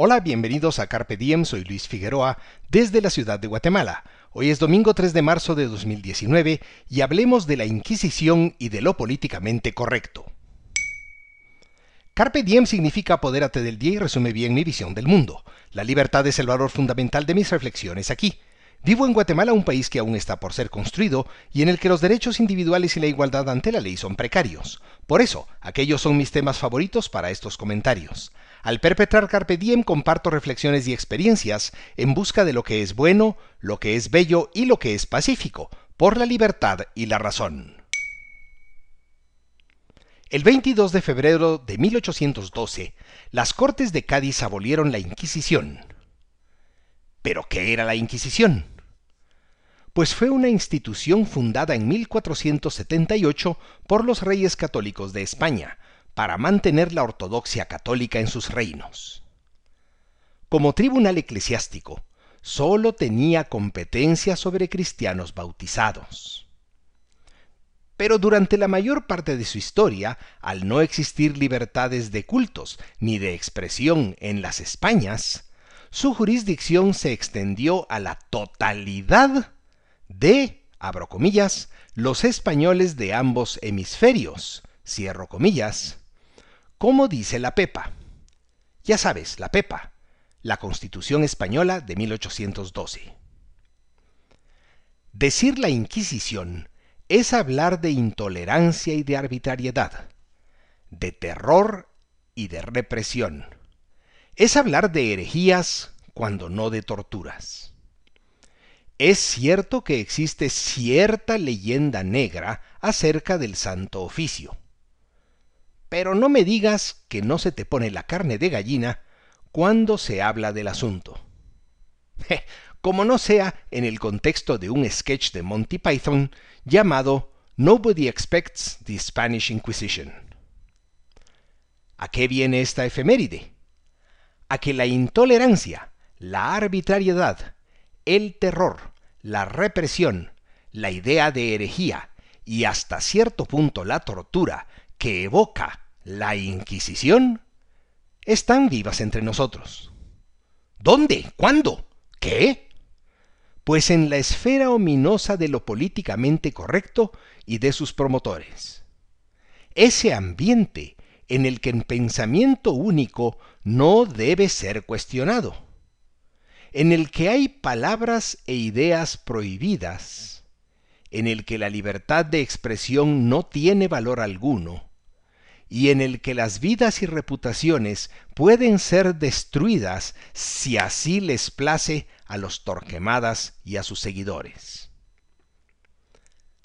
Hola, bienvenidos a Carpe Diem, soy Luis Figueroa desde la ciudad de Guatemala. Hoy es domingo 3 de marzo de 2019 y hablemos de la Inquisición y de lo políticamente correcto. Carpe diem significa apodérate del día y resume bien mi visión del mundo. La libertad es el valor fundamental de mis reflexiones aquí. Vivo en Guatemala, un país que aún está por ser construido y en el que los derechos individuales y la igualdad ante la ley son precarios. Por eso, aquellos son mis temas favoritos para estos comentarios. Al perpetrar Carpe Diem comparto reflexiones y experiencias en busca de lo que es bueno, lo que es bello y lo que es pacífico, por la libertad y la razón. El 22 de febrero de 1812, las Cortes de Cádiz abolieron la Inquisición. ¿Pero qué era la Inquisición? Pues fue una institución fundada en 1478 por los reyes católicos de España, para mantener la ortodoxia católica en sus reinos. Como tribunal eclesiástico, sólo tenía competencia sobre cristianos bautizados. Pero durante la mayor parte de su historia, al no existir libertades de cultos ni de expresión en las Españas, su jurisdicción se extendió a la totalidad de, abro comillas, los españoles de ambos hemisferios, cierro comillas, ¿Cómo dice la Pepa? Ya sabes, la Pepa, la Constitución Española de 1812. Decir la Inquisición es hablar de intolerancia y de arbitrariedad, de terror y de represión. Es hablar de herejías cuando no de torturas. Es cierto que existe cierta leyenda negra acerca del Santo Oficio pero no me digas que no se te pone la carne de gallina cuando se habla del asunto. Como no sea en el contexto de un sketch de Monty Python llamado Nobody Expects the Spanish Inquisition. ¿A qué viene esta efeméride? A que la intolerancia, la arbitrariedad, el terror, la represión, la idea de herejía y hasta cierto punto la tortura que evoca la Inquisición están vivas entre nosotros. ¿Dónde? ¿Cuándo? ¿Qué? Pues en la esfera ominosa de lo políticamente correcto y de sus promotores. Ese ambiente en el que el pensamiento único no debe ser cuestionado, en el que hay palabras e ideas prohibidas, en el que la libertad de expresión no tiene valor alguno, y en el que las vidas y reputaciones pueden ser destruidas si así les place a los Torquemadas y a sus seguidores.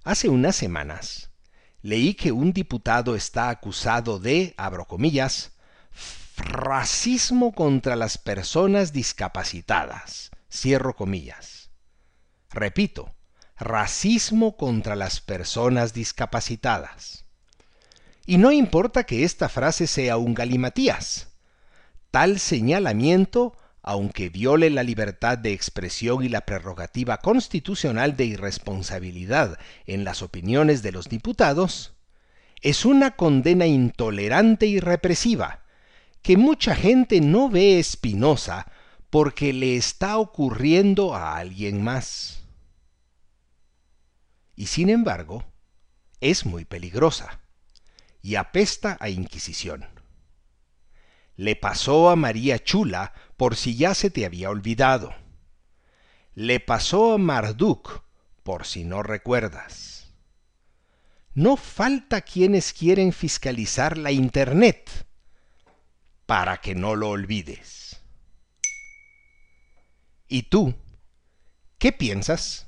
Hace unas semanas leí que un diputado está acusado de, abro comillas, racismo contra las personas discapacitadas, cierro comillas. Repito, racismo contra las personas discapacitadas. Y no importa que esta frase sea un galimatías. Tal señalamiento, aunque viole la libertad de expresión y la prerrogativa constitucional de irresponsabilidad en las opiniones de los diputados, es una condena intolerante y represiva, que mucha gente no ve espinosa porque le está ocurriendo a alguien más. Y sin embargo, es muy peligrosa y apesta a Inquisición. Le pasó a María Chula por si ya se te había olvidado. Le pasó a Marduk por si no recuerdas. No falta quienes quieren fiscalizar la Internet para que no lo olvides. ¿Y tú? ¿Qué piensas?